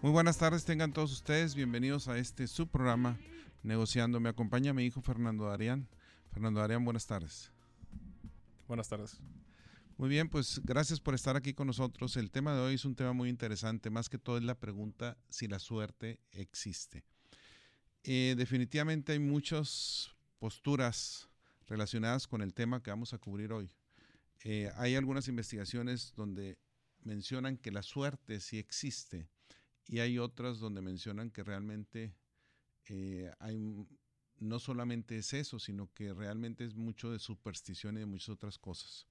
Muy buenas tardes, tengan todos ustedes bienvenidos a este subprograma Negociando. Me acompaña mi hijo Fernando Darián. Fernando Darián, buenas tardes. Buenas tardes. Muy bien, pues gracias por estar aquí con nosotros. El tema de hoy es un tema muy interesante, más que todo es la pregunta si la suerte existe. Eh, definitivamente hay muchas posturas relacionadas con el tema que vamos a cubrir hoy. Eh, hay algunas investigaciones donde mencionan que la suerte sí existe y hay otras donde mencionan que realmente eh, hay, no solamente es eso, sino que realmente es mucho de superstición y de muchas otras cosas.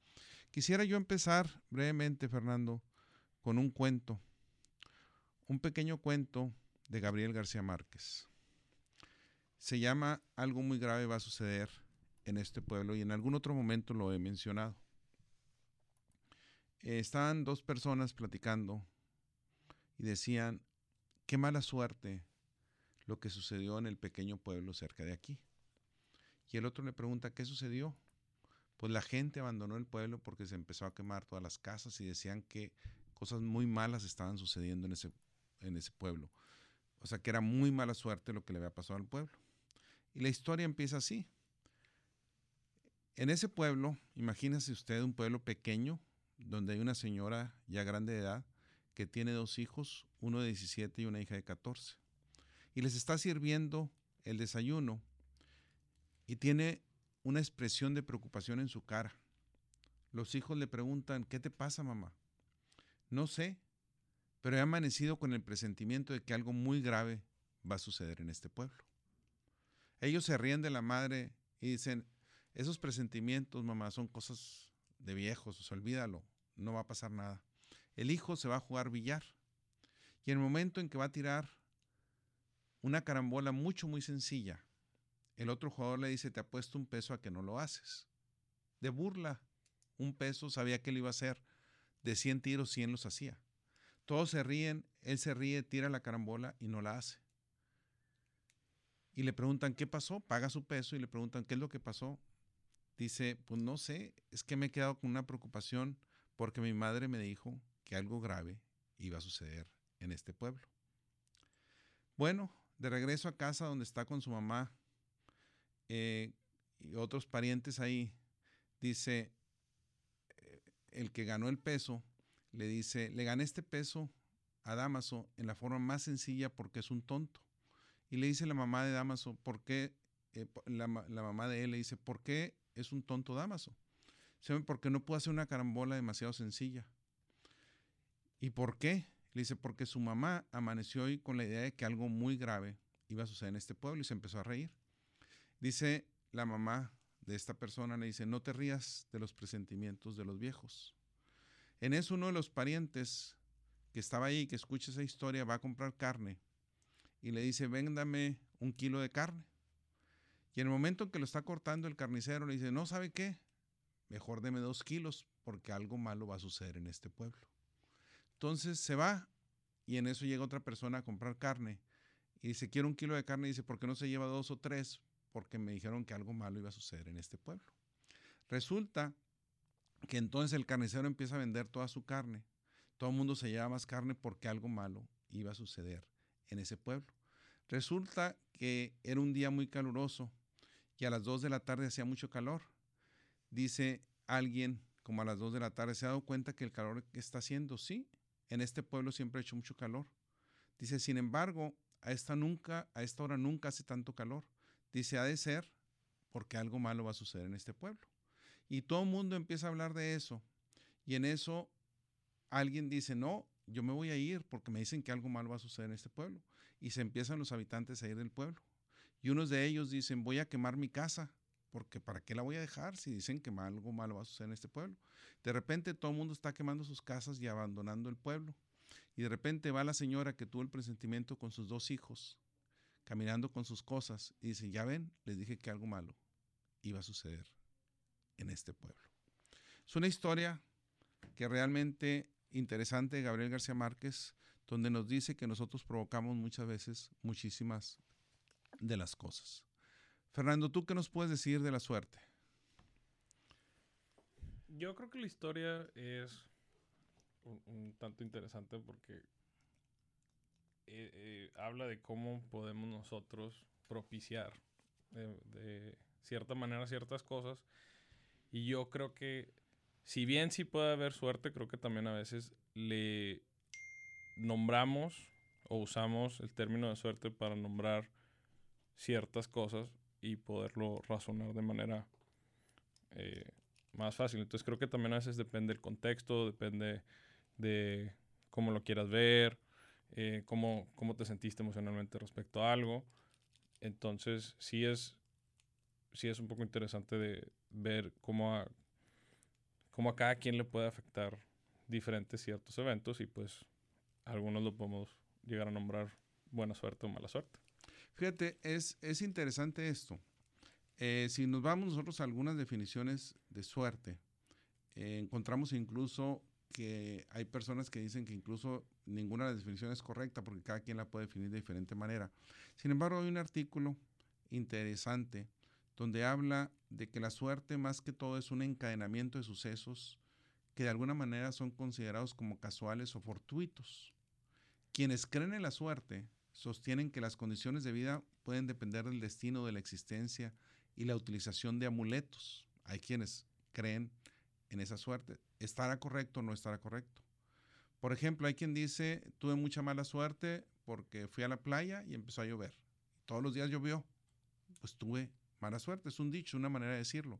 Quisiera yo empezar brevemente, Fernando, con un cuento, un pequeño cuento de Gabriel García Márquez. Se llama Algo muy grave va a suceder en este pueblo y en algún otro momento lo he mencionado. estaban dos personas platicando y decían, qué mala suerte lo que sucedió en el pequeño pueblo cerca de aquí. Y el otro le pregunta, ¿qué sucedió? Pues la gente abandonó el pueblo porque se empezó a quemar todas las casas y decían que cosas muy malas estaban sucediendo en ese, en ese pueblo. O sea que era muy mala suerte lo que le había pasado al pueblo. Y la historia empieza así. En ese pueblo, imagínese usted un pueblo pequeño donde hay una señora ya grande de edad que tiene dos hijos, uno de 17 y una hija de 14. Y les está sirviendo el desayuno y tiene una expresión de preocupación en su cara. Los hijos le preguntan, ¿qué te pasa, mamá? No sé, pero he amanecido con el presentimiento de que algo muy grave va a suceder en este pueblo. Ellos se ríen de la madre y dicen, esos presentimientos, mamá, son cosas de viejos, olvídalo, no va a pasar nada el hijo se va a jugar billar. Y en el momento en que va a tirar una carambola mucho, muy sencilla, el otro jugador le dice, te apuesto un peso a que no lo haces. De burla, un peso, sabía que lo iba a hacer. De 100 tiros, 100 los hacía. Todos se ríen, él se ríe, tira la carambola y no la hace. Y le preguntan, ¿qué pasó? Paga su peso y le preguntan, ¿qué es lo que pasó? Dice, pues no sé, es que me he quedado con una preocupación porque mi madre me dijo que algo grave iba a suceder en este pueblo. Bueno, de regreso a casa donde está con su mamá eh, y otros parientes ahí, dice, eh, el que ganó el peso, le dice, le gané este peso a Damaso en la forma más sencilla porque es un tonto. Y le dice la mamá de Damaso, ¿por qué? Eh, la, mamá de él le dice, ¿por qué es un tonto Damaso? Porque no pudo hacer una carambola demasiado sencilla. ¿Y por qué? Le dice, porque su mamá amaneció hoy con la idea de que algo muy grave iba a suceder en este pueblo y se empezó a reír. Dice la mamá de esta persona, le dice, no te rías de los presentimientos de los viejos. En eso uno de los parientes que estaba ahí, que escucha esa historia, va a comprar carne y le dice, véndame un kilo de carne. Y en el momento en que lo está cortando el carnicero, le dice, no, ¿sabe qué? Mejor deme dos kilos porque algo malo va a suceder en este pueblo. Entonces se va y en eso llega otra persona a comprar carne y dice, quiero un kilo de carne y dice, ¿por qué no se lleva dos o tres? Porque me dijeron que algo malo iba a suceder en este pueblo. Resulta que entonces el carnicero empieza a vender toda su carne. Todo el mundo se lleva más carne porque algo malo iba a suceder en ese pueblo. Resulta que era un día muy caluroso y a las 2 de la tarde hacía mucho calor. Dice alguien como a las 2 de la tarde, ¿se ha dado cuenta que el calor que está haciendo? Sí, en este pueblo siempre ha hecho mucho calor. Dice, sin embargo, a esta, nunca, a esta hora nunca hace tanto calor. Dice, ha de ser porque algo malo va a suceder en este pueblo. Y todo el mundo empieza a hablar de eso. Y en eso alguien dice, no, yo me voy a ir porque me dicen que algo malo va a suceder en este pueblo. Y se empiezan los habitantes a ir del pueblo. Y unos de ellos dicen, voy a quemar mi casa porque ¿para qué la voy a dejar si dicen que algo malo va a suceder en este pueblo? De repente todo el mundo está quemando sus casas y abandonando el pueblo. Y de repente va la señora que tuvo el presentimiento con sus dos hijos, caminando con sus cosas, y dice, ya ven, les dije que algo malo iba a suceder en este pueblo. Es una historia que realmente interesante de Gabriel García Márquez, donde nos dice que nosotros provocamos muchas veces muchísimas de las cosas. Fernando, ¿tú qué nos puedes decir de la suerte? Yo creo que la historia es un, tanto interesante porque habla de cómo podemos nosotros propiciar de, cierta manera ciertas cosas. Y yo creo que, si bien sí puede haber suerte, creo que también a veces le nombramos o usamos el término de suerte para nombrar ciertas cosas y poderlo razonar de manera eh, más fácil. Entonces creo que también a veces depende del contexto, depende de cómo lo quieras ver, eh, cómo, cómo te sentiste emocionalmente respecto a algo. Entonces sí es, sí es un poco interesante de ver cómo a, cómo a cada quien le puede afectar diferentes ciertos eventos y pues algunos lo podemos llegar a nombrar buena suerte o mala suerte. Fíjate, es, es interesante esto. Eh, si nos vamos nosotros a algunas definiciones de suerte, eh, encontramos incluso que hay personas que dicen que incluso ninguna de las definiciones es correcta porque cada quien la puede definir de diferente manera. Sin embargo, hay un artículo interesante donde habla de que la suerte más que todo es un encadenamiento de sucesos que de alguna manera son considerados como casuales o fortuitos. Quienes creen en la suerte sostienen que las condiciones de vida pueden depender del destino de la existencia y la utilización de amuletos. Hay quienes creen en esa suerte. ¿Estará correcto o no estará correcto? Por ejemplo, hay quien dice, tuve mucha mala suerte porque fui a la playa y empezó a llover. Todos los días llovió. Pues tuve mala suerte. Es un dicho, una manera de decirlo.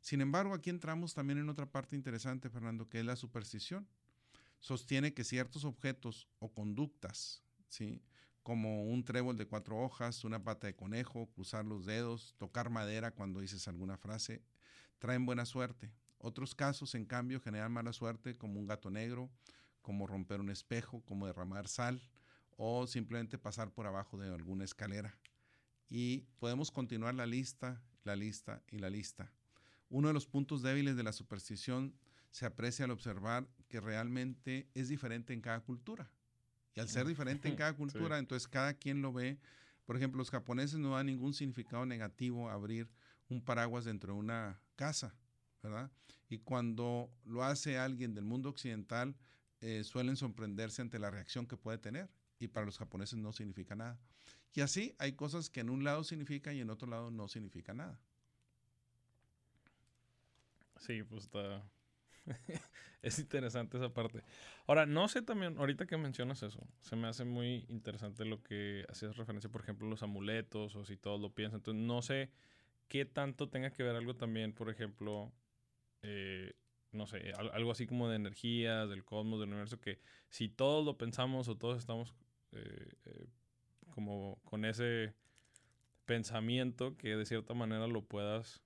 Sin embargo, aquí entramos también en otra parte interesante, Fernando, que es la superstición. Sostiene que ciertos objetos o conductas, ¿sí? Como un trébol de cuatro hojas, una pata de conejo, cruzar los dedos, tocar madera cuando dices alguna frase, traen buena suerte. Otros casos, en cambio, generan mala suerte, como un gato negro, como romper un espejo, como derramar sal o simplemente pasar por abajo de alguna escalera. Y podemos continuar la lista, la lista y la lista. Uno de los puntos débiles de la superstición se aprecia al observar que realmente es diferente en cada cultura. Y al ser diferente en cada cultura, entonces cada quien lo ve. Por ejemplo, los japoneses no dan ningún significado negativo abrir un paraguas dentro de una casa, ¿verdad? Y cuando lo hace alguien del mundo occidental, eh, suelen sorprenderse ante la reacción que puede tener. Y para los japoneses no significa nada. Y así hay cosas que en un lado significan y en otro lado no significa nada. Sí, pues está, es interesante esa parte. Ahora, no sé también, ahorita que mencionas eso, se me hace muy interesante lo que hacías referencia, por ejemplo, los amuletos o si todos lo piensan. Entonces, no sé qué tanto tenga que ver algo también, por ejemplo, eh, no sé, algo así como de energías, del cosmos, del universo, que si todos lo pensamos o todos estamos eh, eh, como con ese pensamiento que de cierta manera lo puedas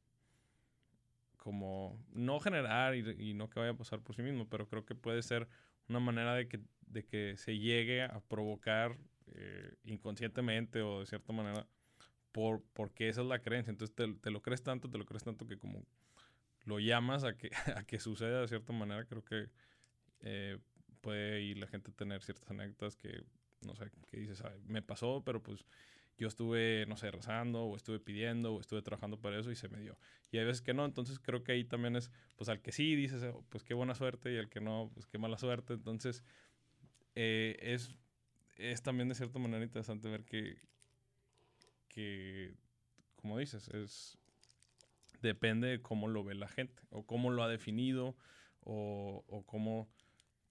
como no generar y, no que vaya a pasar por sí mismo, pero creo que puede ser una manera de que, de que se llegue a provocar eh, inconscientemente o de cierta manera por, porque esa es la creencia. Entonces te, lo crees tanto, te lo crees tanto que como lo llamas a que, a que suceda de cierta manera, creo que eh, puede ir la gente a tener ciertas anécdotas que, no sé, que dices, me pasó, pero pues yo estuve, no sé, rezando o estuve pidiendo o estuve trabajando para eso y se me dio. Y hay veces que no, entonces creo que ahí también es, pues al que sí dices, oh, pues qué buena suerte y al que no, pues qué mala suerte. Entonces eh, es, es también de cierta manera interesante ver que, que, como dices, es, depende de cómo lo ve la gente o cómo lo ha definido o, o cómo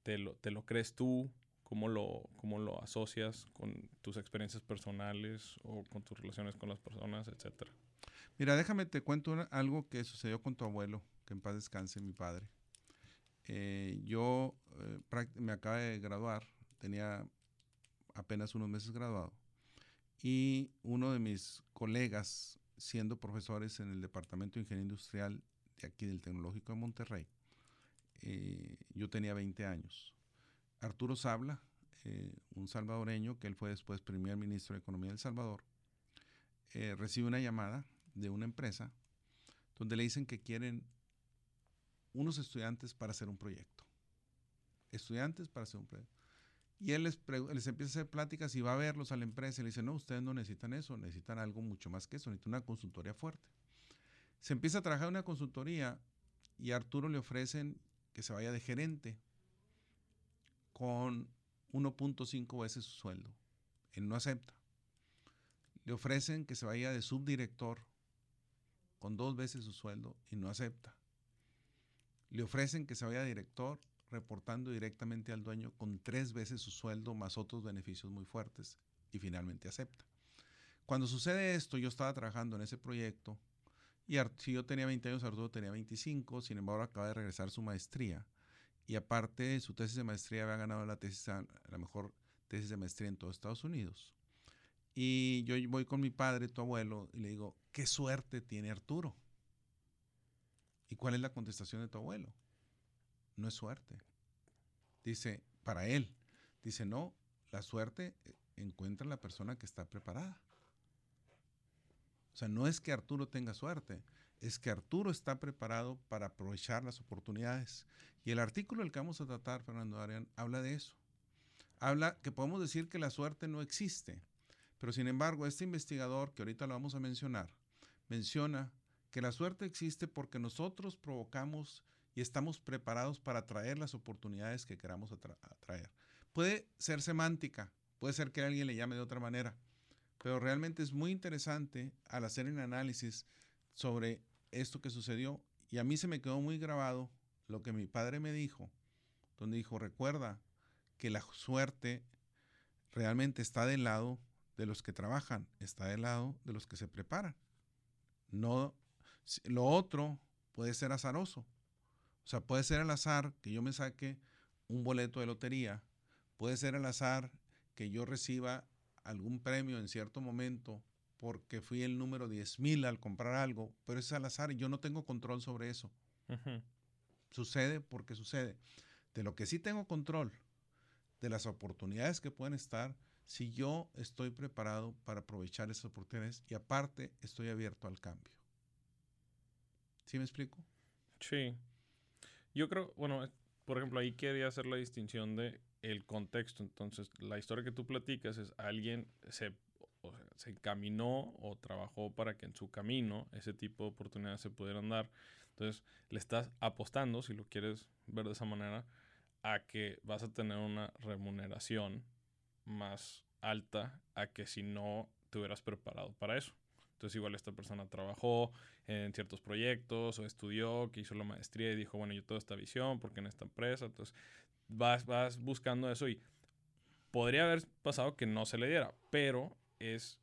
te lo, te lo crees tú ¿Cómo lo, cómo lo asocias con tus experiencias personales o con tus relaciones con las personas, etcétera? Mira, déjame te cuento algo que sucedió con tu abuelo, que en paz descanse, mi padre. Eh, yo eh, me acabo de graduar, tenía apenas unos meses graduado, y uno de mis colegas, siendo profesores en el Departamento de Ingeniería Industrial de aquí del Tecnológico de Monterrey, eh, yo tenía 20 años. Arturo Sabla, eh, un salvadoreño que él fue después primer ministro de Economía del Salvador, eh, recibe una llamada de una empresa donde le dicen que quieren unos estudiantes para hacer un proyecto. Estudiantes para hacer un proyecto. Y él les, les, empieza a hacer pláticas y va a verlos a la empresa y le dice, no, ustedes no necesitan eso, necesitan algo mucho más que eso, necesitan una consultoría fuerte. Se empieza a trabajar en una consultoría y a Arturo le ofrecen que se vaya de gerente con 1.5 veces su sueldo Él no acepta. Le ofrecen que se vaya de subdirector con dos veces su sueldo y no acepta. Le ofrecen que se vaya de director reportando directamente al dueño con tres veces su sueldo más otros beneficios muy fuertes y finalmente acepta. Cuando sucede esto, yo estaba trabajando en ese proyecto y si yo tenía 20 años, Arturo tenía 25, sin embargo acaba de regresar su maestría y aparte su tesis de maestría había ganado la tesis, la mejor tesis de maestría en todos Estados Unidos. Y yo voy con mi padre, tu abuelo, y le digo, ¿qué suerte tiene Arturo? ¿Y cuál es la contestación de tu abuelo? No es suerte. Dice, para él. Dice, no, la suerte eh, encuentra la persona que está preparada. O sea, no es que Arturo tenga suerte, es que Arturo está preparado para aprovechar las oportunidades. Y el artículo del que vamos a tratar, Fernando Arián, habla de eso. Habla que podemos decir que la suerte no existe, pero sin embargo, este investigador, que ahorita lo vamos a mencionar, menciona que la suerte existe porque nosotros provocamos y estamos preparados para atraer las oportunidades que queramos atraer. Puede ser semántica, puede ser que alguien le llame de otra manera, pero realmente es muy interesante al hacer el análisis sobre esto que sucedió. Y a mí se me quedó muy grabado lo que mi padre me dijo, donde dijo, recuerda que la suerte realmente está del lado de los que trabajan, está del lado de los que se preparan. No, lo otro puede ser azaroso. O sea, puede ser al azar que yo me saque un boleto de lotería, puede ser al azar que yo reciba algún premio en cierto momento porque fui el número 10.000 al comprar algo, pero es al azar y yo no tengo control sobre eso. Sucede porque sucede. De lo que sí tengo control, de las oportunidades que pueden estar, si yo estoy preparado para aprovechar esas oportunidades y aparte estoy abierto al cambio. ¿Sí me explico? Sí. Yo creo, bueno, por ejemplo, ahí quería hacer la distinción de el contexto. Entonces, la historia que tú platicas es alguien se, se encaminó o trabajó para que en su camino ese tipo de oportunidades se pudieran dar. Entonces, le estás apostando, si lo quieres ver de esa manera, a que vas a tener una remuneración más alta a que si no te hubieras preparado para eso. Entonces igual esta persona trabajó en ciertos proyectos o estudió, que hizo la maestría y dijo, bueno, yo tengo esta visión porque en esta empresa. Entonces vas, vas buscando eso y podría haber pasado que no se le diera, pero es,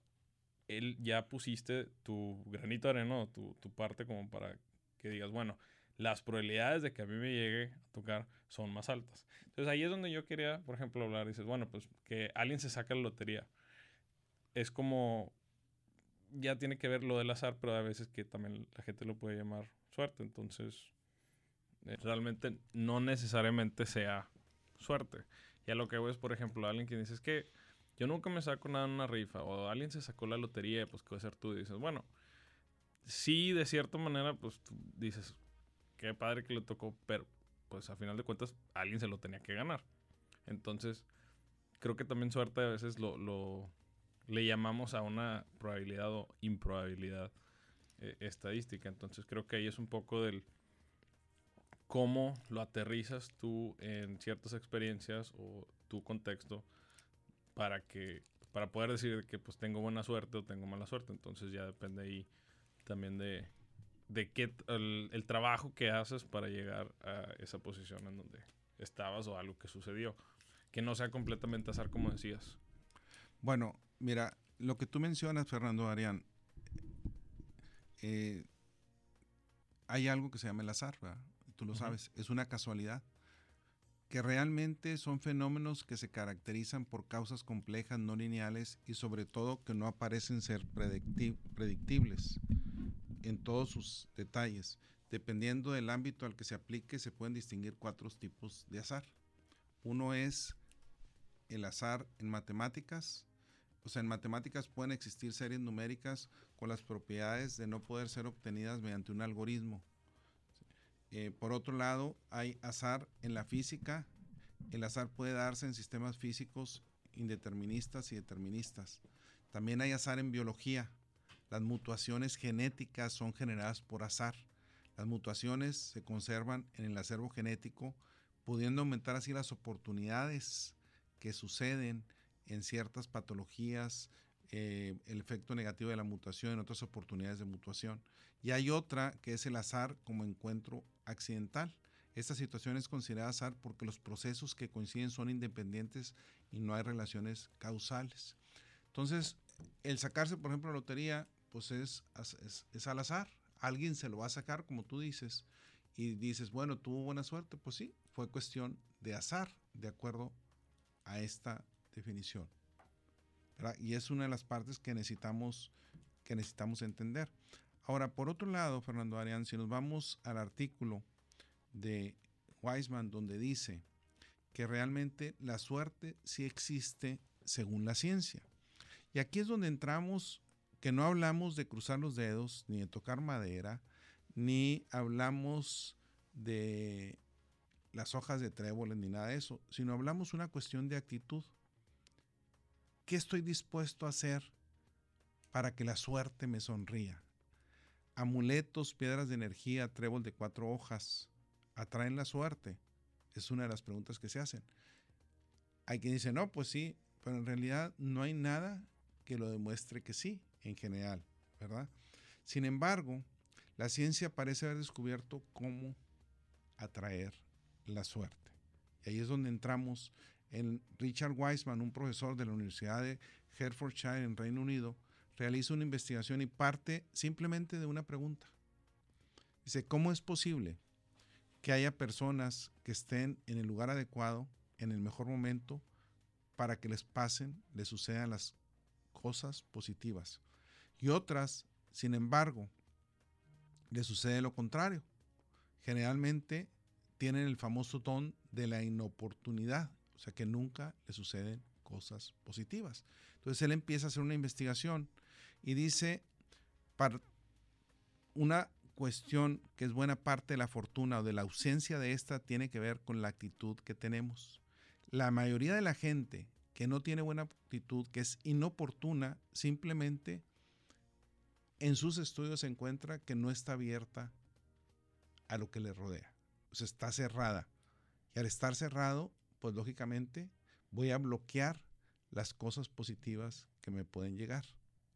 él ya pusiste tu granito de arena, tu, tu parte como para que digas, bueno, las probabilidades de que a mí me llegue a tocar son más altas. Entonces ahí es donde yo quería, por ejemplo, hablar. Dices, bueno, pues que alguien se saca la lotería. Es como, ya tiene que ver lo del azar, pero a veces que también la gente lo puede llamar suerte. Entonces, eh, realmente no necesariamente sea suerte. Y a lo que hago es, por ejemplo, alguien que dice, es que yo nunca me saco nada en una rifa, o alguien se sacó la lotería, pues, ¿qué va a ser tú? Y dices, bueno, sí, de cierta manera, pues, tú dices, qué padre que le tocó, pero, pues, a final de cuentas, alguien se lo tenía que ganar. Entonces, creo que también suerte a veces lo, lo le llamamos a una probabilidad o improbabilidad eh, estadística. Entonces, creo que ahí es un poco del cómo lo aterrizas tú en ciertas experiencias o tu contexto para que para poder decir que pues tengo buena suerte o tengo mala suerte. Entonces ya depende ahí también de, de qué el, el, trabajo que haces para llegar a esa posición en donde estabas o algo que sucedió. Que no sea completamente azar como decías. Bueno, mira, lo que tú mencionas, Fernando Arián, eh, hay algo que se llama el azar, ¿verdad? tú lo sabes, es una casualidad, que realmente son fenómenos que se caracterizan por causas complejas, no lineales y sobre todo que no aparecen ser predictibles en todos sus detalles. Dependiendo del ámbito al que se aplique, se pueden distinguir cuatro tipos de azar. Uno es el azar en matemáticas, o sea, en matemáticas pueden existir series numéricas con las propiedades de no poder ser obtenidas mediante un algoritmo. Eh, por otro lado, hay azar en la física. El azar puede darse en sistemas físicos indeterministas y deterministas. También hay azar en biología. Las mutuaciones genéticas son generadas por azar. Las mutuaciones se conservan en el acervo genético, pudiendo aumentar así las oportunidades que suceden en ciertas patologías, eh, el efecto negativo de la mutación en otras oportunidades de mutuación. Y hay otra que es el azar como encuentro accidental. Esta situación es considerada azar porque los procesos que coinciden son independientes y no hay relaciones causales. Entonces, el sacarse, por ejemplo, la lotería, pues es, es, al azar. Alguien se lo va a sacar, como tú dices, y dices, bueno, tuvo buena suerte. Pues sí, fue cuestión de azar, de acuerdo a esta definición. Y es una de las partes que necesitamos, que necesitamos entender. Ahora, por otro lado, Fernando Arián, si nos vamos al artículo de Weisman donde dice que realmente la suerte sí existe según la ciencia. Y aquí es donde entramos, que no hablamos de cruzar los dedos, ni de tocar madera, ni hablamos de las hojas de tréboles, ni nada de eso, sino hablamos una cuestión de actitud. ¿Qué estoy dispuesto a hacer para que la suerte me sonría? Amuletos, piedras de energía, trébol de cuatro hojas, ¿atraen la suerte? Es una de las preguntas que se hacen. Hay quien dice, no, pues sí, pero en realidad no hay nada que lo demuestre que sí, en general, ¿verdad? Sin embargo, la ciencia parece haber descubierto cómo atraer la suerte. Y ahí es donde entramos en Richard Wiseman, un profesor de la Universidad de Hertfordshire en Reino Unido, realiza una investigación y parte simplemente de una pregunta. Dice, ¿cómo es posible que haya personas que estén en el lugar adecuado, en el mejor momento, para que les pasen, les sucedan las cosas positivas? Y otras, sin embargo, les sucede lo contrario. Generalmente tienen el famoso don de la inoportunidad, sea que nunca le suceden cosas positivas. Entonces él empieza a hacer una investigación y dice, para una cuestión que es buena parte de la fortuna o de la ausencia de esta tiene que ver con la actitud que tenemos. La mayoría de la gente que no tiene buena actitud, que es inoportuna, simplemente en sus estudios se encuentra que no está abierta a lo que le rodea. O sea, está cerrada. Y al estar cerrado, pues lógicamente voy a bloquear las cosas positivas que me pueden llegar,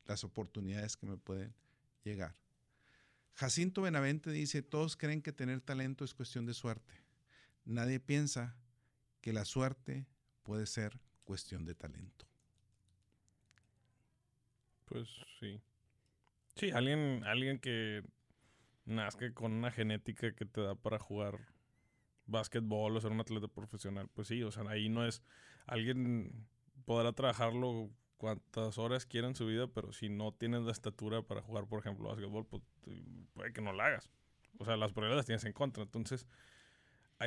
las oportunidades que me pueden llegar. Jacinto Benavente dice, todos creen que tener talento es cuestión de suerte. Nadie piensa que la suerte puede ser cuestión de talento. Pues sí. Sí, alguien, alguien que nazca con una genética que te da para jugar básquetbol o ser un atleta profesional, pues sí, o sea, ahí no es, alguien podrá trabajarlo cuantas horas quiera en su vida, pero si no tienes la estatura para jugar, por ejemplo, básquetbol, pues puede que no la hagas. O sea, las probabilidades las tienes en contra. Entonces,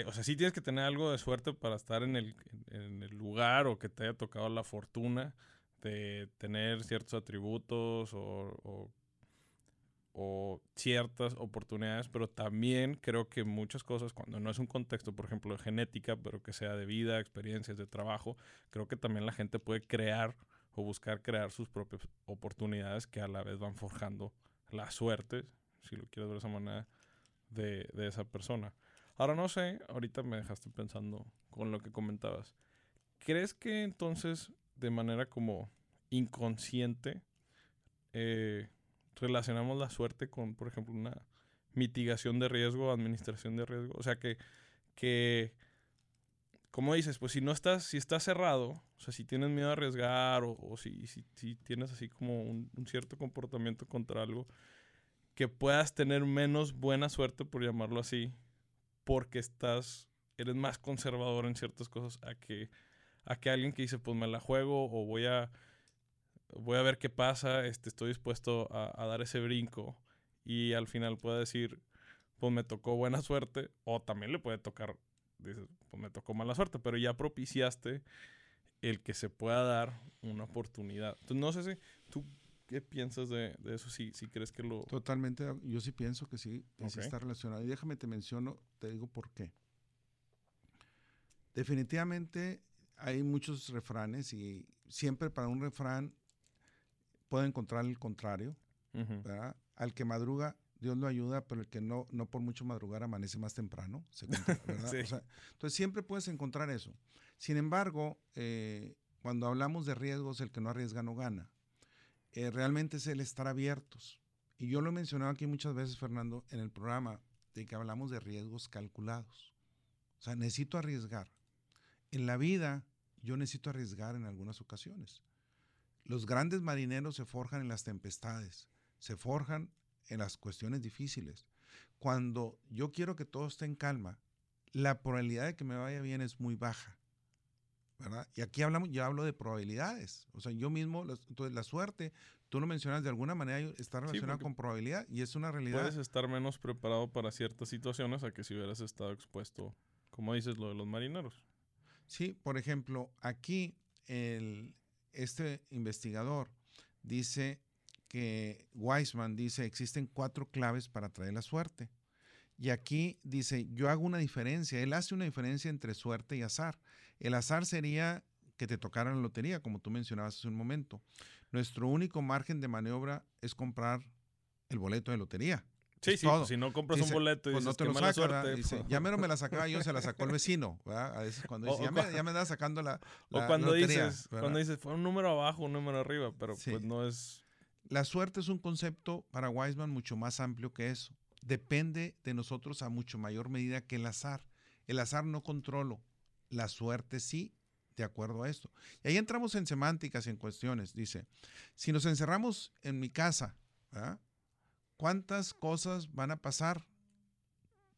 o sea, sí tienes que tener algo de suerte para estar en el, en el lugar o que te haya tocado la fortuna de tener ciertos atributos o o ciertas oportunidades, pero también creo que muchas cosas, cuando no es un contexto, por ejemplo, de genética, pero que sea de vida, experiencias, de trabajo, creo que también la gente puede crear o buscar crear sus propias oportunidades que a la vez van forjando la suerte, si lo quieres ver de esa manera, de, de esa persona. Ahora no sé, ahorita me dejaste pensando con lo que comentabas. ¿Crees que entonces, de manera como inconsciente, eh, relacionamos la suerte con, por ejemplo, una mitigación de riesgo, administración de riesgo. O sea que, que como dices, pues si no estás, si estás cerrado, o sea, si tienes miedo a arriesgar o, si, si, tienes así como un, cierto comportamiento contra algo, que puedas tener menos buena suerte, por llamarlo así, porque estás, eres más conservador en ciertas cosas a que, a que alguien que dice, pues me la juego o voy a voy a ver qué pasa, este, estoy dispuesto a, dar ese brinco y al final pueda decir, pues me tocó buena suerte, o también le puede tocar, dices, pues me tocó mala suerte, pero ya propiciaste el que se pueda dar una oportunidad. Entonces, no sé si tú qué piensas de, eso, si, si crees que lo... Totalmente, yo sí pienso que sí, que sí está relacionado. Y déjame te menciono, te digo por qué. Definitivamente hay muchos refranes y siempre para un refrán puede encontrar el contrario. Al que madruga, Dios lo ayuda, pero el que no, no por mucho madrugar amanece más temprano. entonces siempre puedes encontrar eso. Sin embargo, eh, cuando hablamos de riesgos, el que no arriesga no gana. Eh, realmente es el estar abiertos. Y yo lo he mencionado aquí muchas veces, Fernando, en el programa, de que hablamos de riesgos calculados. O sea, necesito arriesgar. En la vida, yo necesito arriesgar en algunas ocasiones. Los grandes marineros se forjan en las tempestades, se forjan en las cuestiones difíciles. Cuando yo quiero que todo esté en calma, la probabilidad de que me vaya bien es muy baja. ¿verdad? Y aquí hablamos, yo hablo de probabilidades. O sea, yo mismo, entonces la suerte, tú lo mencionas de alguna manera, está relacionada con probabilidad y es una realidad. Puedes estar menos preparado para ciertas situaciones a que si hubieras estado expuesto, como dices, lo de los marineros. Sí, por ejemplo, aquí el, este investigador dice que Weisman dice existen cuatro claves para traer la suerte. Y aquí dice, yo hago una diferencia. Él hace una diferencia entre suerte y azar. El azar sería que te tocara la lotería, como tú mencionabas hace un momento. Nuestro único margen de maniobra es comprar el boleto de lotería. Sí, sí, pues, si no compras un boleto y pues dices, no te lo suerte, dice, pues. ya menos me la sacaba yo, se la sacó el vecino, ¿verdad? A veces cuando dice, ya, me, ya, me, sacando la, O cuando dices, cuando dices, fue un número abajo, un número arriba, pero pues no es... La suerte es un concepto para Weisman mucho más amplio que eso depende de nosotros a mucho mayor medida que el azar. El azar no controlo, la suerte sí, de acuerdo a esto. Y ahí entramos en semánticas y en cuestiones. Dice, si nos encerramos en mi casa, ¿cuántas cosas van a pasar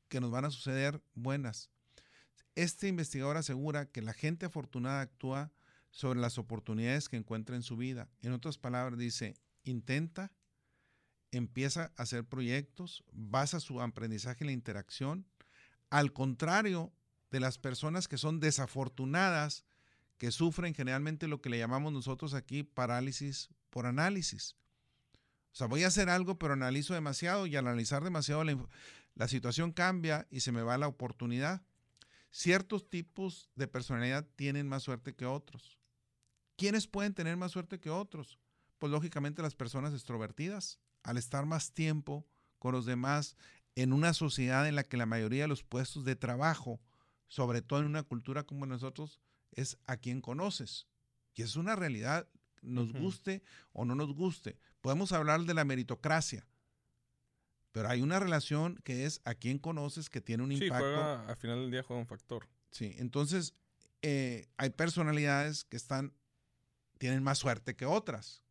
que nos van a suceder buenas? Este investigador asegura que la gente afortunada actúa sobre las oportunidades que encuentra en su vida. En otras palabras, dice, intenta empieza a hacer proyectos, basa su aprendizaje en la interacción, al contrario de las personas que son desafortunadas, que sufren generalmente lo que le llamamos nosotros aquí parálisis por análisis. O sea, voy a hacer algo, pero analizo demasiado y al analizar demasiado la, la situación cambia y se me va la oportunidad. Ciertos tipos de personalidad tienen más suerte que otros. ¿Quiénes pueden tener más suerte que otros? Pues lógicamente las personas extrovertidas al estar más tiempo con los demás en una sociedad en la que la mayoría de los puestos de trabajo, sobre todo en una cultura como nosotros, es a quien conoces. Y es una realidad, nos guste o no nos guste. Podemos hablar de la meritocracia, pero hay una relación que es a quien conoces que tiene un impacto. Sí, juega, al final del día juega un factor. Sí, entonces eh, hay personalidades que están, tienen más suerte que otras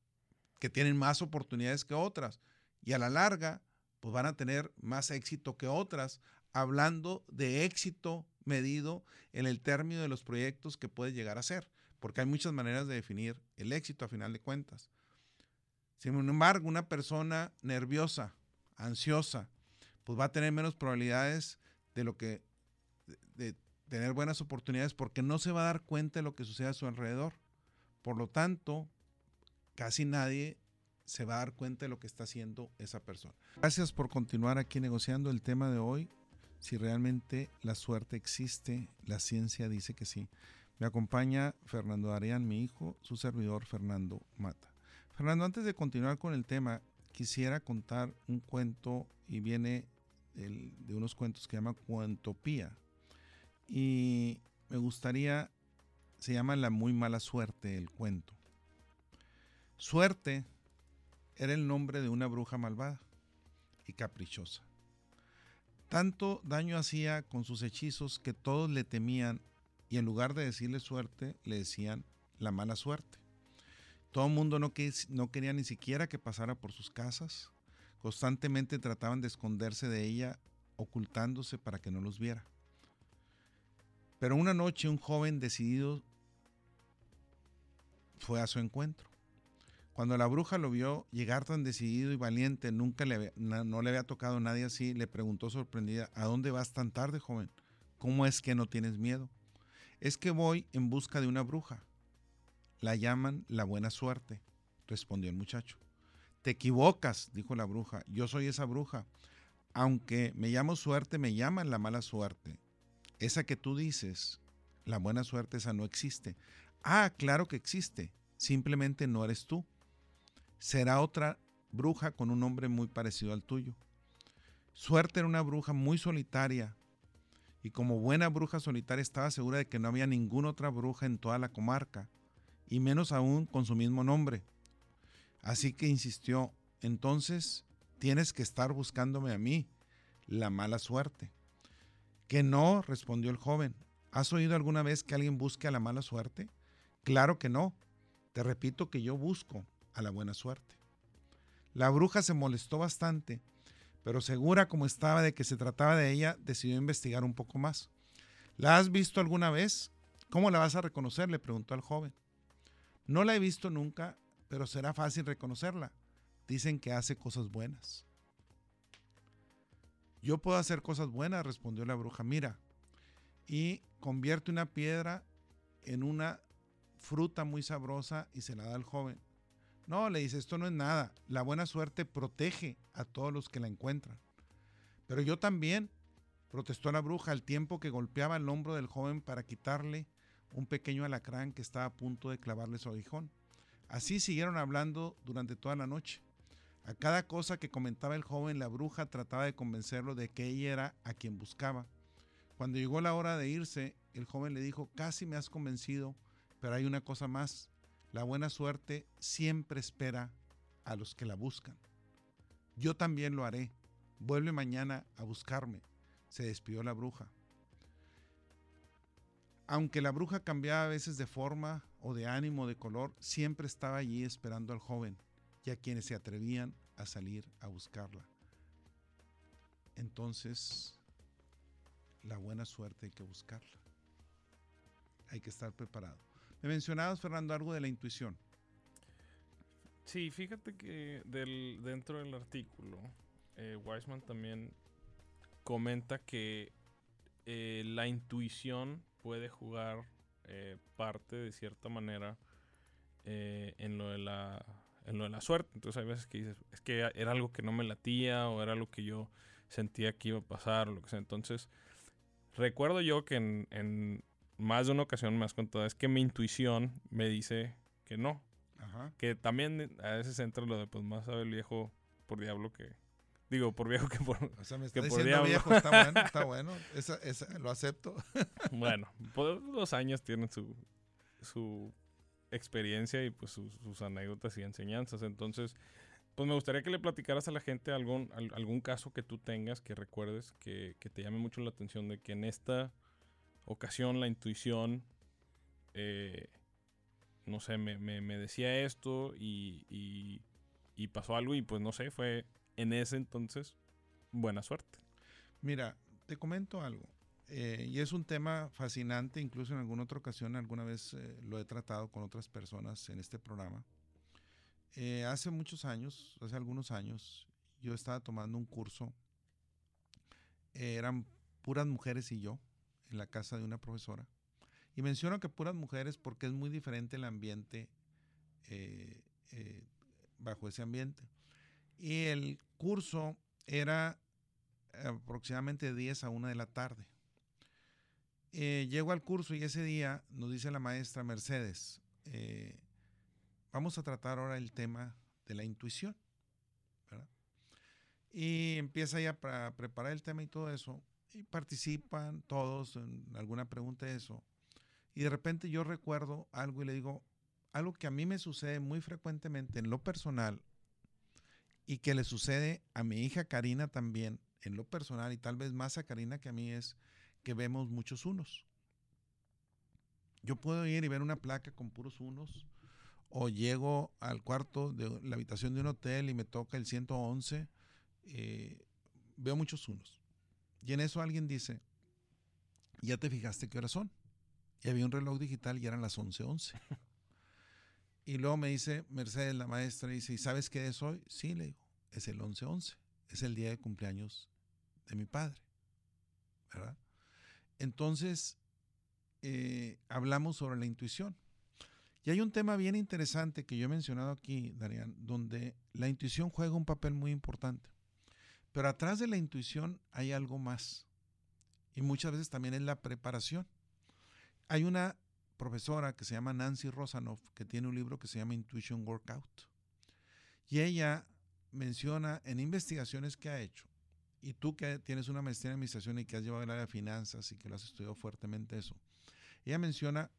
que tienen más oportunidades que otras y a la larga pues van a tener más éxito que otras, hablando de éxito medido en el término de los proyectos que puede llegar a ser, porque hay muchas maneras de definir el éxito a final de cuentas. Sin embargo, una persona nerviosa, ansiosa, pues va a tener menos probabilidades de lo que tener buenas oportunidades porque no se va a dar cuenta de lo que sucede a su alrededor. Por lo tanto, casi nadie se va a dar cuenta de lo que está haciendo esa persona. Gracias por continuar aquí negociando el tema de hoy. Si realmente la suerte existe, la ciencia dice que sí. Me acompaña Fernando Arián, mi hijo, su servidor Fernando Mata. Fernando, antes de continuar con el tema, quisiera contar un cuento y viene de unos cuentos que se llama Cuentopía. Y me gustaría, se llama La muy mala suerte el cuento. Suerte era el nombre de una bruja malvada y caprichosa. Tanto daño hacía con sus hechizos que todos le temían y en lugar de decirle suerte, le decían la mala suerte. Todo el mundo no, no quería ni siquiera que pasara por sus casas. Constantemente trataban de esconderse de ella, ocultándose para que no los viera. Pero una noche un joven decidido fue a su encuentro. Cuando la bruja lo vio llegar tan decidido y valiente, nunca le no le había tocado a nadie así, le preguntó sorprendida, ¿a dónde vas tan tarde, joven? ¿Cómo es que no tienes miedo? Es que voy en busca de una bruja. La llaman la buena suerte, respondió el muchacho. Te equivocas, dijo la bruja, yo soy esa bruja. Aunque me llamo suerte, me llaman la mala suerte. Esa que tú dices, la buena suerte, esa no existe. Ah, claro que existe, simplemente no eres tú será otra bruja con un nombre muy parecido al tuyo. Suerte era una bruja muy solitaria y como buena bruja solitaria estaba segura de que no había ninguna otra bruja en toda la comarca y menos aún con su mismo nombre. Así que insistió, entonces tienes que estar buscándome a mí, la mala suerte. Que no, respondió el joven. ¿Has oído alguna vez que alguien busque a la mala suerte? Claro que no. Te repito que yo busco a la buena suerte. La bruja se molestó bastante, pero segura como estaba de que se trataba de ella, decidió investigar un poco más. ¿La has visto alguna vez? ¿Cómo la vas a reconocer? le preguntó al joven. No la he visto nunca, pero será fácil reconocerla. Dicen que hace cosas buenas. Yo puedo hacer cosas buenas, respondió la bruja. Mira, y convierte una piedra en una fruta muy sabrosa y se la da al joven. No, le dice, esto no es nada. La buena suerte protege a todos los que la encuentran. Pero yo también, protestó la bruja al tiempo que golpeaba el hombro del joven para quitarle un pequeño alacrán que estaba a punto de clavarle su aguijón. Así siguieron hablando durante toda la noche. A cada cosa que comentaba el joven, la bruja trataba de convencerlo de que ella era a quien buscaba. Cuando llegó la hora de irse, el joven le dijo, casi me has convencido, pero hay una cosa más. La buena suerte siempre espera a los que la buscan. Yo también lo haré. Vuelve mañana a buscarme. Se despidió la bruja. Aunque la bruja cambiaba a veces de forma o de ánimo de color, siempre estaba allí esperando al joven y a quienes se atrevían a salir a buscarla. Entonces, la buena suerte hay que buscarla. Hay que estar preparado. Me mencionabas, Fernando, algo de la intuición. Sí, fíjate que dentro del artículo, eh, Weisman también comenta que eh, la intuición puede jugar eh, parte de cierta manera en, lo de la, en lo de la suerte. Entonces hay veces que dices, es que era algo que no me latía o era algo que yo sentía que iba a pasar o lo que sea. Entonces, recuerdo yo que en, en más de una ocasión me has contado, es que mi intuición me dice que no. Que también a veces entra lo de, pues más sabe el viejo por diablo que... Digo, por viejo que por, o sea, me está diciendo viejo, está bueno, está bueno, lo acepto. bueno, pues, los años tienen su, su experiencia y pues sus, anécdotas y enseñanzas. Entonces, pues me gustaría que le platicaras a la gente algún, algún caso que tú tengas, que recuerdes, que, que, te llame mucho la atención de que en esta ocasión la intuición, eh, no sé, me, decía esto y, pasó algo y pues no sé, fue en ese entonces buena suerte. Mira, te comento algo. Eh, y es un tema fascinante, incluso en alguna otra ocasión, alguna vez eh, lo he tratado con otras personas en este programa. hace muchos años, hace algunos años, yo estaba tomando un curso. eran puras mujeres y yo en la casa de una profesora. Y menciono que puras mujeres porque es muy diferente el ambiente eh, eh, bajo ese ambiente. Y el curso era aproximadamente de 10 a 1 de la tarde. Eh, llego al curso y ese día nos dice la maestra Mercedes, vamos a tratar ahora el tema de la intuición. Y empieza ya para preparar el tema y todo eso y participan todos en alguna pregunta de eso. Y de repente yo recuerdo algo y le digo, algo que a mí me sucede muy frecuentemente en lo personal y que le sucede a mi hija Karina también en lo personal y tal vez más a Karina que a mí es que vemos muchos unos. Yo puedo ir y ver una placa con puros unos o llego al cuarto de la habitación de un hotel y me toca el 111, eh, veo muchos unos. Y en eso alguien dice, ya te fijaste qué horas son. Y había un reloj digital y eran las 11:11. y luego me dice Mercedes, la maestra, dice, ¿y sabes qué es hoy? Sí, le digo, es el 11:11. Es el día de cumpleaños de mi padre. ¿Verdad? Entonces, eh, hablamos sobre la intuición. Y hay un tema bien interesante que yo he mencionado aquí, Darian, donde la intuición juega un papel muy importante. Pero atrás de la intuición hay algo más. Y muchas veces también es la preparación. Hay una profesora que se llama Nancy Rosanoff que tiene un libro que se llama Intuition Workout. Y ella menciona en investigaciones que ha hecho, y tú que tienes una maestría en administración y que has llevado el área de finanzas y que lo has estudiado fuertemente eso, ella menciona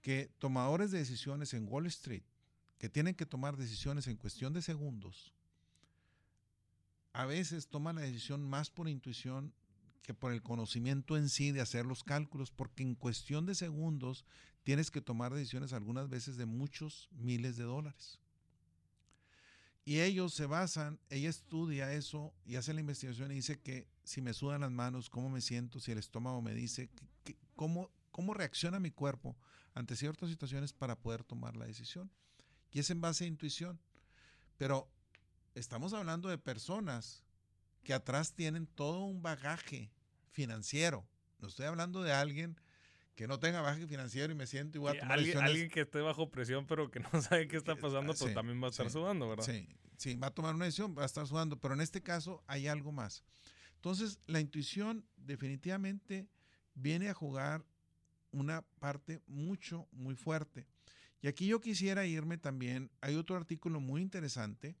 que tomadores de decisiones en Wall Street, que tienen que tomar decisiones en cuestión de segundos, a veces toman la decisión más por intuición que por el conocimiento en sí de hacer los cálculos, porque en cuestión de segundos tienes que tomar decisiones algunas veces de muchos miles de dólares. Y ellos se basan, ella estudia eso y hace la investigación y dice que si me sudan las manos, cómo me siento, si el estómago me dice, cómo, cómo reacciona mi cuerpo ante ciertas situaciones para poder tomar la decisión. Y es en base a intuición. Pero estamos hablando de personas que atrás tienen todo un bagaje financiero. No estoy hablando de alguien que no tenga bagaje financiero y me siento igual. alguien, alguien, que esté bajo presión pero que no sabe qué está pasando, pues también va a estar sudando, ¿verdad? Sí, sí, va a tomar una decisión, va a estar sudando, pero en este caso hay algo más. Entonces, la intuición definitivamente viene a jugar una parte mucho, muy fuerte. Y aquí yo quisiera irme también, hay otro artículo muy interesante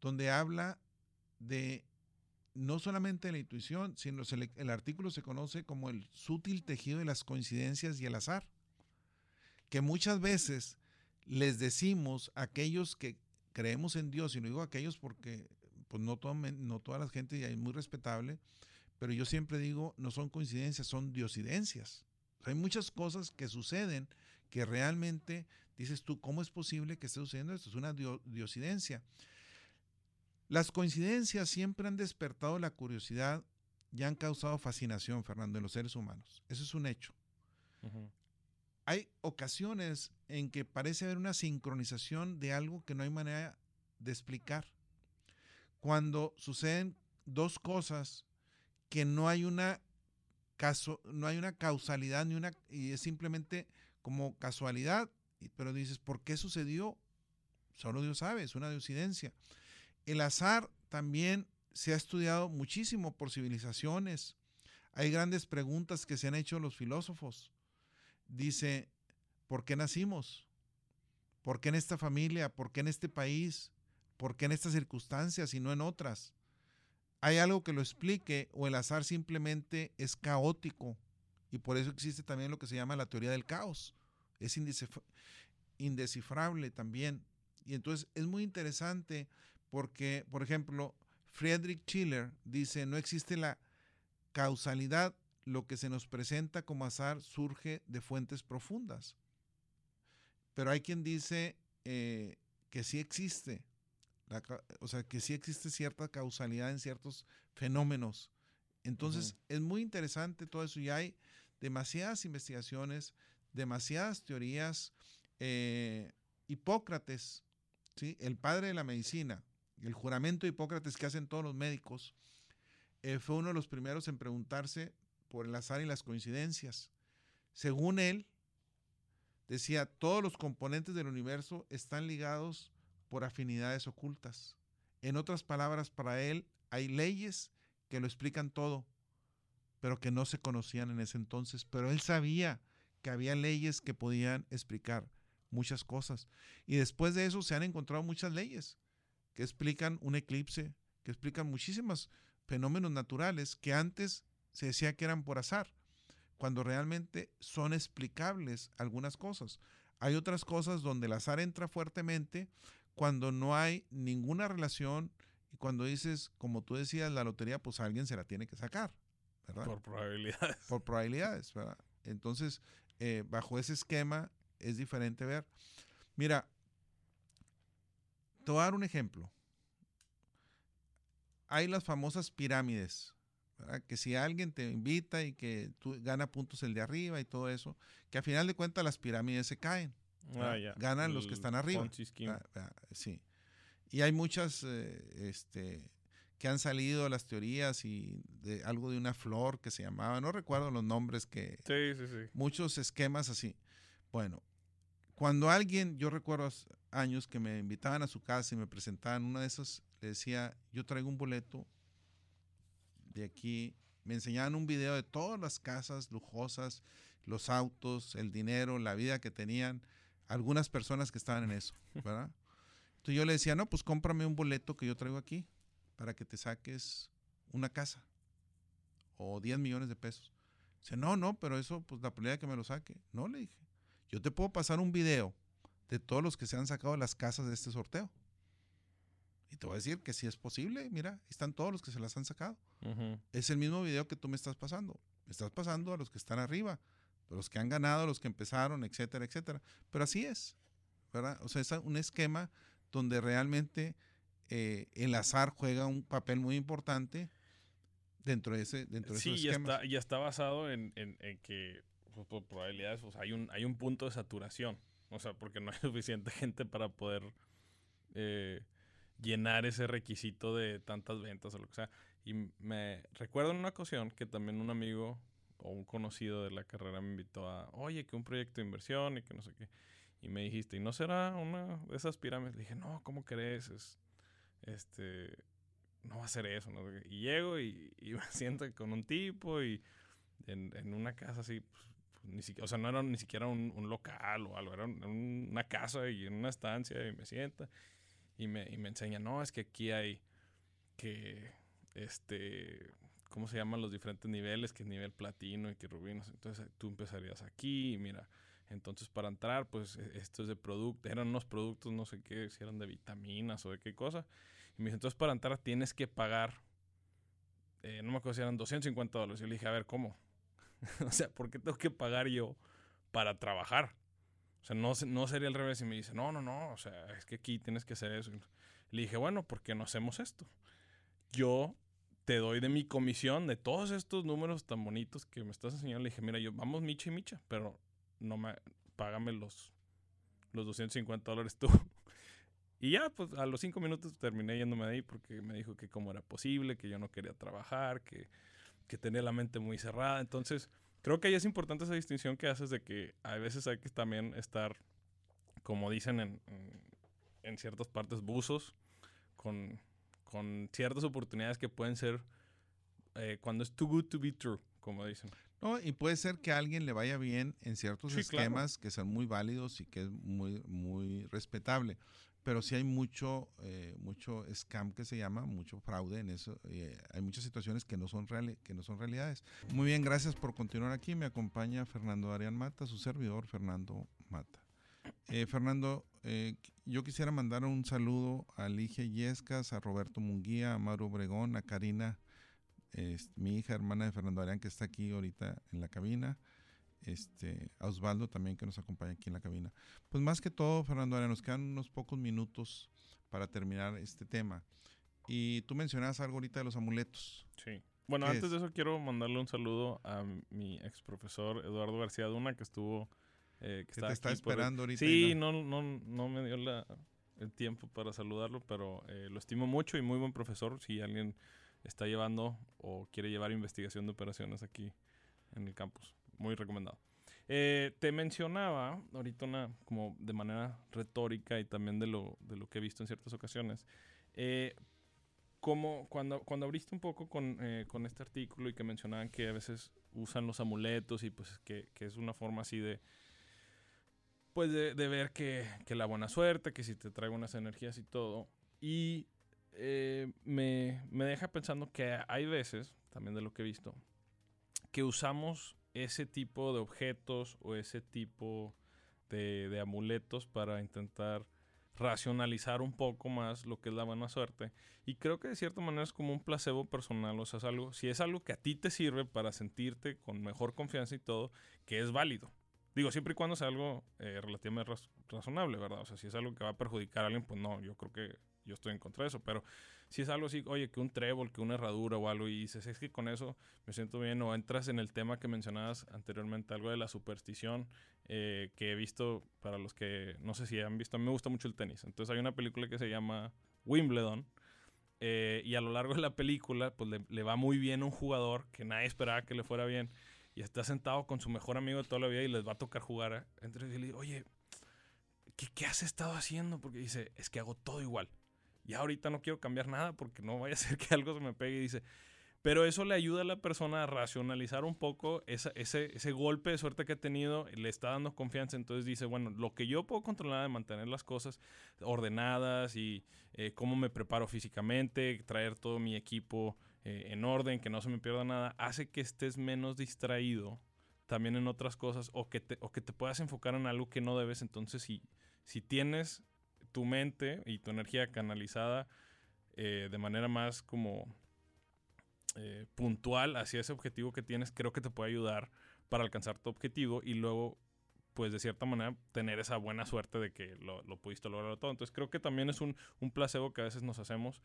donde habla de no solamente la intuición, sino el, artículo se conoce como el sutil tejido de las coincidencias y el azar, que muchas veces les decimos a aquellos que creemos en Dios, y no digo aquellos porque pues no, no toda la gente es muy respetable, pero yo siempre digo, no son coincidencias, son diosidencias. hay muchas cosas que suceden que realmente dices tú, ¿cómo es posible que esté sucediendo esto? Es una diosidencia. Las coincidencias siempre han despertado la curiosidad y han causado fascinación, Fernando, en los seres humanos. Eso es un hecho. Hay ocasiones en que parece haber una sincronización de algo que no hay manera de explicar. Cuando suceden dos cosas que no hay una caso, no hay una causalidad ni una y es simplemente como casualidad, pero dices, ¿por qué sucedió? Solo Dios sabe, es una diosidencia. El azar también se ha estudiado muchísimo por civilizaciones. Hay grandes preguntas que se han hecho los filósofos. Dice, ¿por qué nacimos? ¿Por qué en esta familia? ¿Por qué en este país? ¿Por qué en estas circunstancias y no en otras? ¿Hay algo que lo explique o el azar simplemente es caótico? Y por eso existe también lo que se llama la teoría del caos. Es indescifrable también. Y entonces es muy interesante porque, por ejemplo, Friedrich Schiller dice, no existe la causalidad, lo que se nos presenta como azar surge de fuentes profundas. Pero hay quien dice eh, que sí existe, o sea, que sí existe cierta causalidad en ciertos fenómenos. Entonces, es muy interesante todo eso y hay demasiadas investigaciones, demasiadas teorías. Eh, Hipócrates, ¿sí? el padre de la medicina, el juramento de Hipócrates que hacen todos los médicos, eh, fue uno de los primeros en preguntarse por el azar y las coincidencias. Según él, decía, todos los componentes del universo están ligados por afinidades ocultas. En otras palabras, para él hay leyes que lo explican todo, pero que no se conocían en ese entonces. Pero él sabía que había leyes que podían explicar muchas cosas. Y después de eso se han encontrado muchas leyes que explican un eclipse, que explican muchísimos fenómenos naturales que antes se decía que eran por azar, cuando realmente son explicables algunas cosas. Hay otras cosas donde el azar entra fuertemente cuando no hay ninguna relación y cuando dices, como tú decías, la lotería, pues alguien se la tiene que sacar, ¿verdad? Por probabilidades. Por probabilidades, ¿verdad? Entonces, eh, bajo ese esquema es diferente ver. Mira, te voy a dar un ejemplo. Hay las famosas pirámides, que si alguien te invita y que tú gana puntos el de arriba y todo eso, que a final de cuentas las pirámides se caen. Ah, Ganan los que están arriba. Ah, sí. Y hay muchas eh, este, que han salido las teorías y de algo de una flor que se llamaba, no recuerdo los nombres que... Sí, sí, sí. Muchos esquemas así. Bueno, cuando alguien, yo recuerdo años que me invitaban a su casa y me presentaban una de esas, le decía, yo traigo un boleto de aquí, me enseñaban un video de todas las casas lujosas, los autos, el dinero, la vida que tenían algunas personas que estaban en eso, ¿verdad? Entonces yo le decía, no, pues cómprame un boleto que yo traigo aquí para que te saques una casa o 10 millones de pesos. Dice, no, no, pero eso, pues la probabilidad de que me lo saque. No, le dije. Yo te puedo pasar un video de todos los que se han sacado de las casas de este sorteo. Y te voy a decir que si es posible, mira, están todos los que se las han sacado. Es el mismo video que tú me estás pasando. Me estás pasando a los que están arriba, a los que han ganado, a los que empezaron, etcétera, etcétera. Pero así es, ¿verdad? O sea, es un esquema donde realmente eh, el azar juega un papel muy importante dentro de ese dentro de sí, ya está, ya está basado en, que pues, por probabilidades, o sea, hay un, hay un punto de saturación. O sea, porque no hay suficiente gente para poder eh, llenar ese requisito de tantas ventas o lo que sea. Y me recuerdo en una ocasión que también un amigo o un conocido de la carrera me invitó a, oye, que un proyecto de inversión y que no sé qué. Y me dijiste, ¿y no será una de esas pirámides? Le dije, no, ¿cómo crees? Es, este, no va a ser eso. Y llego y, me siento con un tipo y en, en una casa así, pues, pues, ni siquiera, o sea, no era ni siquiera un, un local o algo, era una casa y una estancia y me sienta y me, y me enseña, no, es que aquí hay que, este, ¿cómo se llaman los diferentes niveles? Que es nivel platino y que rubinos. Entonces tú empezarías aquí y mira, entonces para entrar, pues e, esto es de producto, eran unos productos, no sé qué, si eran de vitaminas o de qué cosa. Y me dice, entonces para entrar tienes que pagar, eh, no me acuerdo si eran 250 dólares. Y yo le dije, a ver, ¿cómo? o sea, ¿por qué tengo que pagar yo para trabajar? O sea, no, no sería al revés. Y me dice, no, no, no, o sea, es que aquí tienes que hacer eso. Le dije, bueno, ¿por qué no hacemos esto? Yo te doy de mi comisión de todos estos números tan bonitos que me estás enseñando. Le dije, mira, yo vamos micha y micha, pero no me, págame los, los 250 dólares tú. y ya, pues a los cinco minutos terminé yéndome de ahí porque me dijo que cómo era posible, que yo no quería trabajar, que, que tenía la mente muy cerrada. Entonces, creo que ahí es importante esa distinción que haces de que a veces hay que también estar, como dicen en, en, ciertas partes, buzos, con, con, ciertas oportunidades que pueden ser eh, cuando es too good to be true, como dicen. No, y puede ser que a alguien le vaya bien en ciertos esquemas que son muy válidos y que es muy, muy respetable. Pero sí hay mucho, eh, mucho scam que se llama, mucho fraude en eso. Eh, hay muchas situaciones que no, son que no son realidades. Muy bien, gracias por continuar aquí. Me acompaña Fernando Arián Mata, su servidor Fernando Mata. Eh, Fernando, yo quisiera mandar un saludo a Ligia Yescas, a Roberto Munguía, a Mauro Obregón, a Karina mi hija hermana de Fernando Arián, que está aquí ahorita en la cabina, este, a Osvaldo también que nos acompaña aquí en la cabina. Pues más que todo, Fernando Arián, nos quedan unos pocos minutos para terminar este tema. Y tú mencionabas algo ahorita de los amuletos. Sí. Bueno, antes de eso quiero mandarle un saludo a mi ex profesor Eduardo García Duna, que estuvo... Eh, que, te está esperando ahorita. Sí, no, no, no me dio la, el tiempo para saludarlo, pero eh, lo estimo mucho y muy buen profesor. Si alguien está llevando o quiere llevar investigación de operaciones aquí en el campus. Muy recomendado. Eh, te mencionaba ahorita una, como de manera retórica y también de lo, de lo que he visto en ciertas ocasiones, eh, como cuando, cuando abriste un poco con, eh, con, este artículo y que mencionaban que a veces usan los amuletos y pues que, que es una forma así de, pues de, de ver que, que, la buena suerte, que si te trae buenas energías y todo. Y eh, me, deja pensando que hay veces, también de lo que he visto, que usamos ese tipo de objetos o ese tipo de, amuletos para intentar racionalizar un poco más lo que es la buena suerte. Y creo que de cierta manera es como un placebo personal, o sea, si es algo que a ti te sirve para sentirte con mejor confianza y todo, que es válido. Digo, siempre y cuando sea algo eh, relativamente razonable, ¿verdad? O sea, si es algo que va a perjudicar a alguien, pues no, yo creo que yo estoy en contra de eso, pero si es algo así, oye, que un trébol, que una herradura o algo, y dices, es que con eso me siento bien, o entras en el tema que mencionabas anteriormente, algo de la superstición, eh, que he visto, para los que no sé si han visto, a mí me gusta mucho el tenis, entonces hay una película que se llama Wimbledon, eh, y a lo largo de la película, pues le, va muy bien un jugador que nadie esperaba que le fuera bien, y está sentado con su mejor amigo de toda la vida y les va a tocar jugar. ¿eh? Entonces le digo, oye, ¿qué, ¿qué has estado haciendo? Porque dice, es que hago todo igual y ahorita no quiero cambiar nada porque no vaya a ser que algo se me pegue y dice, pero eso le ayuda a la persona a racionalizar un poco ese, ese, golpe de suerte que ha tenido, le está dando confianza, entonces dice, bueno, lo que yo puedo controlar de mantener las cosas ordenadas y eh, cómo me preparo físicamente, traer todo mi equipo eh, en orden, que no se me pierda nada, hace que estés menos distraído también en otras cosas o que te, o que te puedas enfocar en algo que no debes. Entonces, si, si tienes tu mente y tu energía canalizada eh, de manera más como eh, puntual hacia ese objetivo que tienes, creo que te puede ayudar para alcanzar tu objetivo y luego, pues de cierta manera, tener esa buena suerte de que lo, lo pudiste lograr todo. Entonces creo que también es un, un placebo que a veces nos hacemos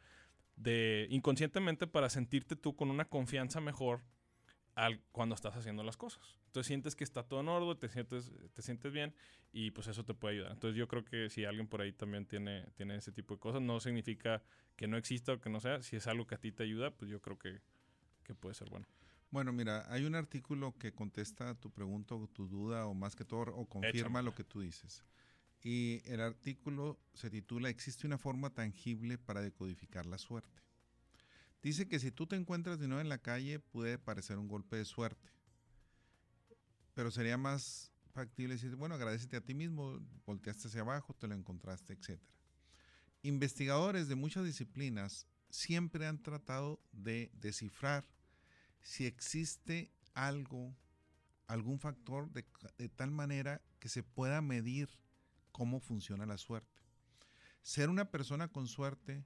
de inconscientemente para sentirte tú con una confianza mejor al, cuando estás haciendo las cosas. Entonces sientes que está todo en orden, te sientes, te sientes bien y pues eso te puede ayudar. Entonces yo creo que si alguien por ahí también tiene, tiene ese tipo de cosas, no significa que no exista o que no sea. Si es algo que a ti te ayuda, pues yo creo que, que puede ser bueno. Bueno, mira, hay un artículo que contesta tu pregunta o tu duda o más que todo o confirma lo que tú dices. Y el artículo se titula ¿Existe una forma tangible para decodificar la suerte? Dice que si tú te encuentras de nuevo en la calle puede parecer un golpe de suerte. Pero sería más factible decir, bueno, agradecete a ti mismo, volteaste hacia abajo, te lo encontraste, etc. Investigadores de muchas disciplinas siempre han tratado de descifrar si existe algo, algún factor de, de tal manera que se pueda medir cómo funciona la suerte. Ser una persona con suerte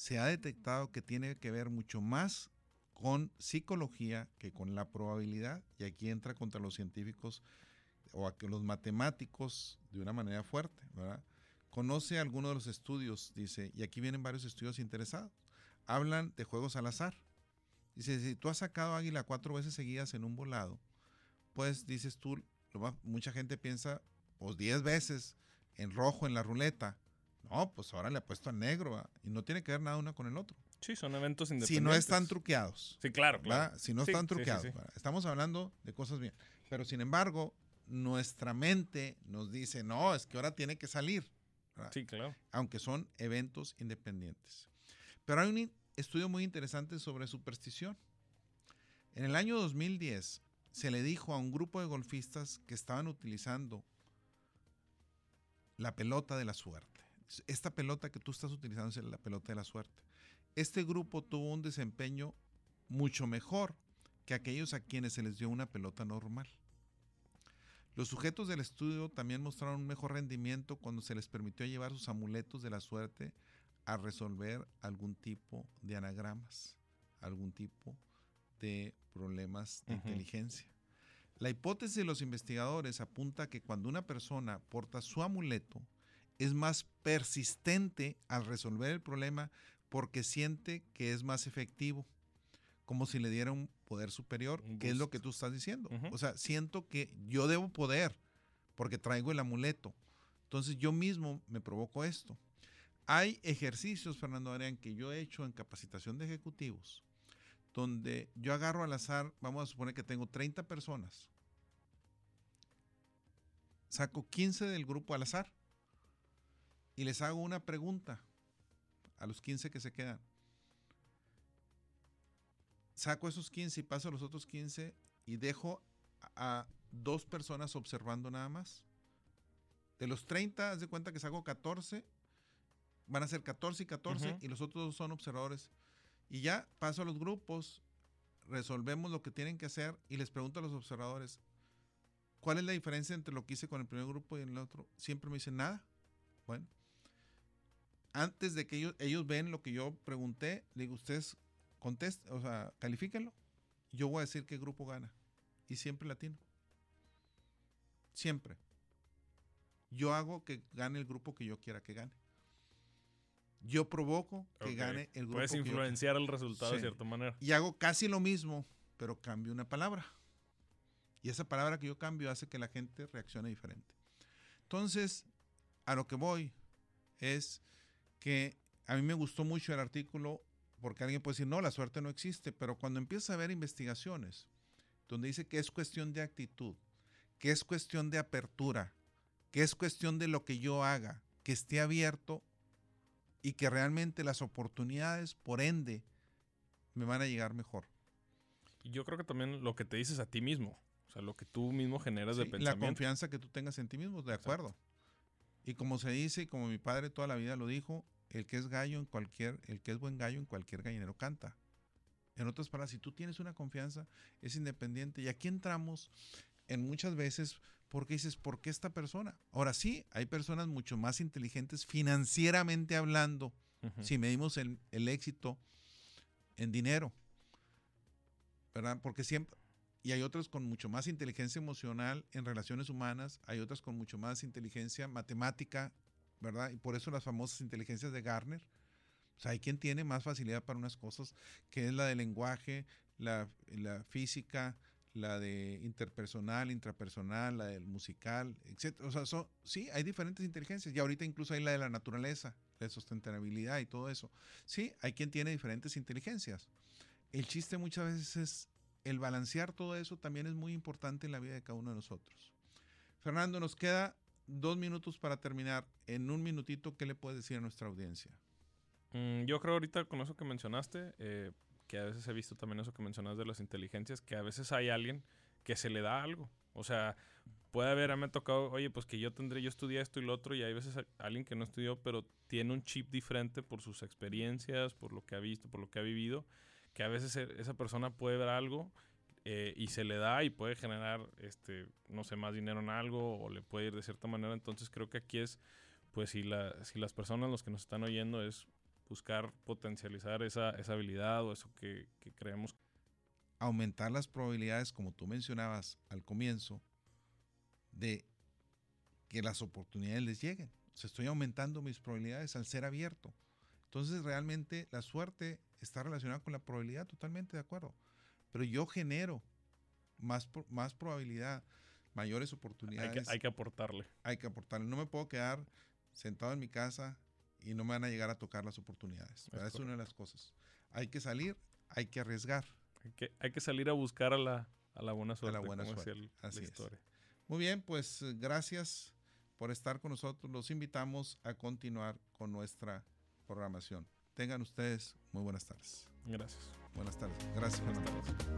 se ha detectado que tiene que ver mucho más con psicología que con la probabilidad, y aquí entra contra los científicos o a los matemáticos de una manera fuerte, ¿verdad? Conoce algunos de los estudios, dice, y aquí vienen varios estudios interesados. Hablan de juegos al azar. Dice, si tú has sacado águila cuatro veces seguidas en un volado, pues dices tú, mucha gente piensa, pues 10 veces en rojo en la ruleta. No, pues ahora le ha puesto al negro y no tiene que ver nada uno con el otro. Sí, son eventos independientes. Si no están truqueados. Sí, claro, claro. Si no están truqueados. Estamos hablando de cosas bien. Pero sin embargo, nuestra mente nos dice, no, es que ahora tiene que salir. Sí, claro. Aunque son eventos independientes. Pero hay un estudio muy interesante sobre superstición. En el año 2010 se le dijo a un grupo de golfistas que estaban utilizando la pelota de la suerte. Esta pelota que tú estás utilizando es la pelota de la suerte. Este grupo tuvo un desempeño mucho mejor que aquellos a quienes se les dio una pelota normal. Los sujetos del estudio también mostraron un mejor rendimiento cuando se les permitió llevar sus amuletos de la suerte a resolver algún tipo de anagramas, algún tipo de problemas de inteligencia. La hipótesis de los investigadores apunta que cuando una persona porta su amuleto, es más persistente al resolver el problema porque siente que es más efectivo, como si le diera un poder superior, que es lo que tú estás diciendo. O sea, siento que yo debo poder porque traigo el amuleto. Entonces yo mismo me provoco esto. Hay ejercicios, Fernando Adrián, que yo he hecho en capacitación de ejecutivos, donde yo agarro al azar, vamos a suponer que tengo 30 personas, saco 15 del grupo al azar y les hago una pregunta a los 15 que se quedan. Saco esos 15 y paso a los otros 15 y dejo a, dos personas observando nada más. De los 30, haz de cuenta que saco 14, van a ser 14 y 14 y los otros dos son observadores. Y ya paso a los grupos, resolvemos lo que tienen que hacer y les pregunto a los observadores, ¿cuál es la diferencia entre lo que hice con el primer grupo y el otro? Siempre me dicen nada. Bueno, antes de que ellos, ellos ven lo que yo pregunté, le digo, ustedes contesten, o sea, califíquenlo. Yo voy a decir qué grupo gana. Y siempre latino. Siempre. Yo hago que gane el grupo que yo quiera que gane. Yo provoco que gane el grupo. Puedes influenciar el resultado de cierta manera. Y hago casi lo mismo, pero cambio una palabra. Y esa palabra que yo cambio hace que la gente reaccione diferente. Entonces, a lo que voy es que a mí me gustó mucho el artículo porque alguien puede decir, no, la suerte no existe, pero cuando empieza a ver investigaciones donde dice que es cuestión de actitud, que es cuestión de apertura, que es cuestión de lo que yo haga, que esté abierto y que realmente las oportunidades, por ende, me van a llegar mejor. Y yo creo que también lo que te dices a ti mismo, o sea, lo que tú mismo generas de pensamiento. La confianza que tú tengas en ti mismo, de acuerdo. Y como se dice, y como mi padre toda la vida lo dijo, el que es gallo en cualquier, el que es buen gallo en cualquier gallinero canta. En otras palabras, si tú tienes una confianza, es independiente. Y aquí entramos en muchas veces porque dices, ¿por qué esta persona? Ahora sí, hay personas mucho más inteligentes financieramente hablando, si medimos el, el éxito en dinero, ¿verdad? Porque siempre, y hay otras con mucho más inteligencia emocional en relaciones humanas, hay otras con mucho más inteligencia matemática, ¿verdad? Y por eso las famosas inteligencias de Garner. O sea, hay quien tiene más facilidad para unas cosas, que es la del lenguaje, la, la física, la de interpersonal, intrapersonal, la del musical, etc. O sea, sí, hay diferentes inteligencias. Y ahorita incluso hay la de la naturaleza, la de sustentabilidad y todo eso. Sí, hay quien tiene diferentes inteligencias. El chiste muchas veces es el balancear todo eso también es muy importante en la vida de cada uno de nosotros. Fernando, nos queda dos minutos para terminar. En un minutito, ¿qué le puedes decir a nuestra audiencia? Mm, yo creo ahorita con eso que mencionaste, eh, que a veces he visto también eso que mencionas de las inteligencias, que a veces hay alguien que se le da algo. O sea, puede haber, me ha tocado, oye, pues que yo tendré, yo estudié esto y lo otro, y hay veces alguien que no estudió, pero tiene un chip diferente por sus experiencias, por lo que ha visto, por lo que ha vivido, que a veces e, esa persona puede ver algo eh, y se le da y puede generar, este, no sé, más dinero en algo o le puede ir de cierta manera. Entonces creo que aquí es, pues si, la, si las personas, los que nos están oyendo, es buscar potencializar esa, esa habilidad o eso que, creemos. Aumentar las probabilidades, como tú mencionabas al comienzo, de que las oportunidades les lleguen. O sea, estoy aumentando mis probabilidades al ser abierto. Entonces, realmente la suerte está relacionada con la probabilidad, totalmente de acuerdo. Pero yo genero más, más probabilidad, mayores oportunidades. Hay que, hay que aportarle. Hay que aportarle. No me puedo quedar sentado en mi casa y no me van a llegar a tocar las oportunidades. Es, una de las cosas. Hay que salir, hay que arriesgar. Hay que, hay que salir a buscar a la, a la buena suerte. A la buena suerte. Así es. Muy bien, pues gracias por estar con nosotros. Los invitamos a continuar con nuestra programación. Tengan ustedes muy buenas tardes. Gracias. Buenas tardes. Gracias. Buenas tardes.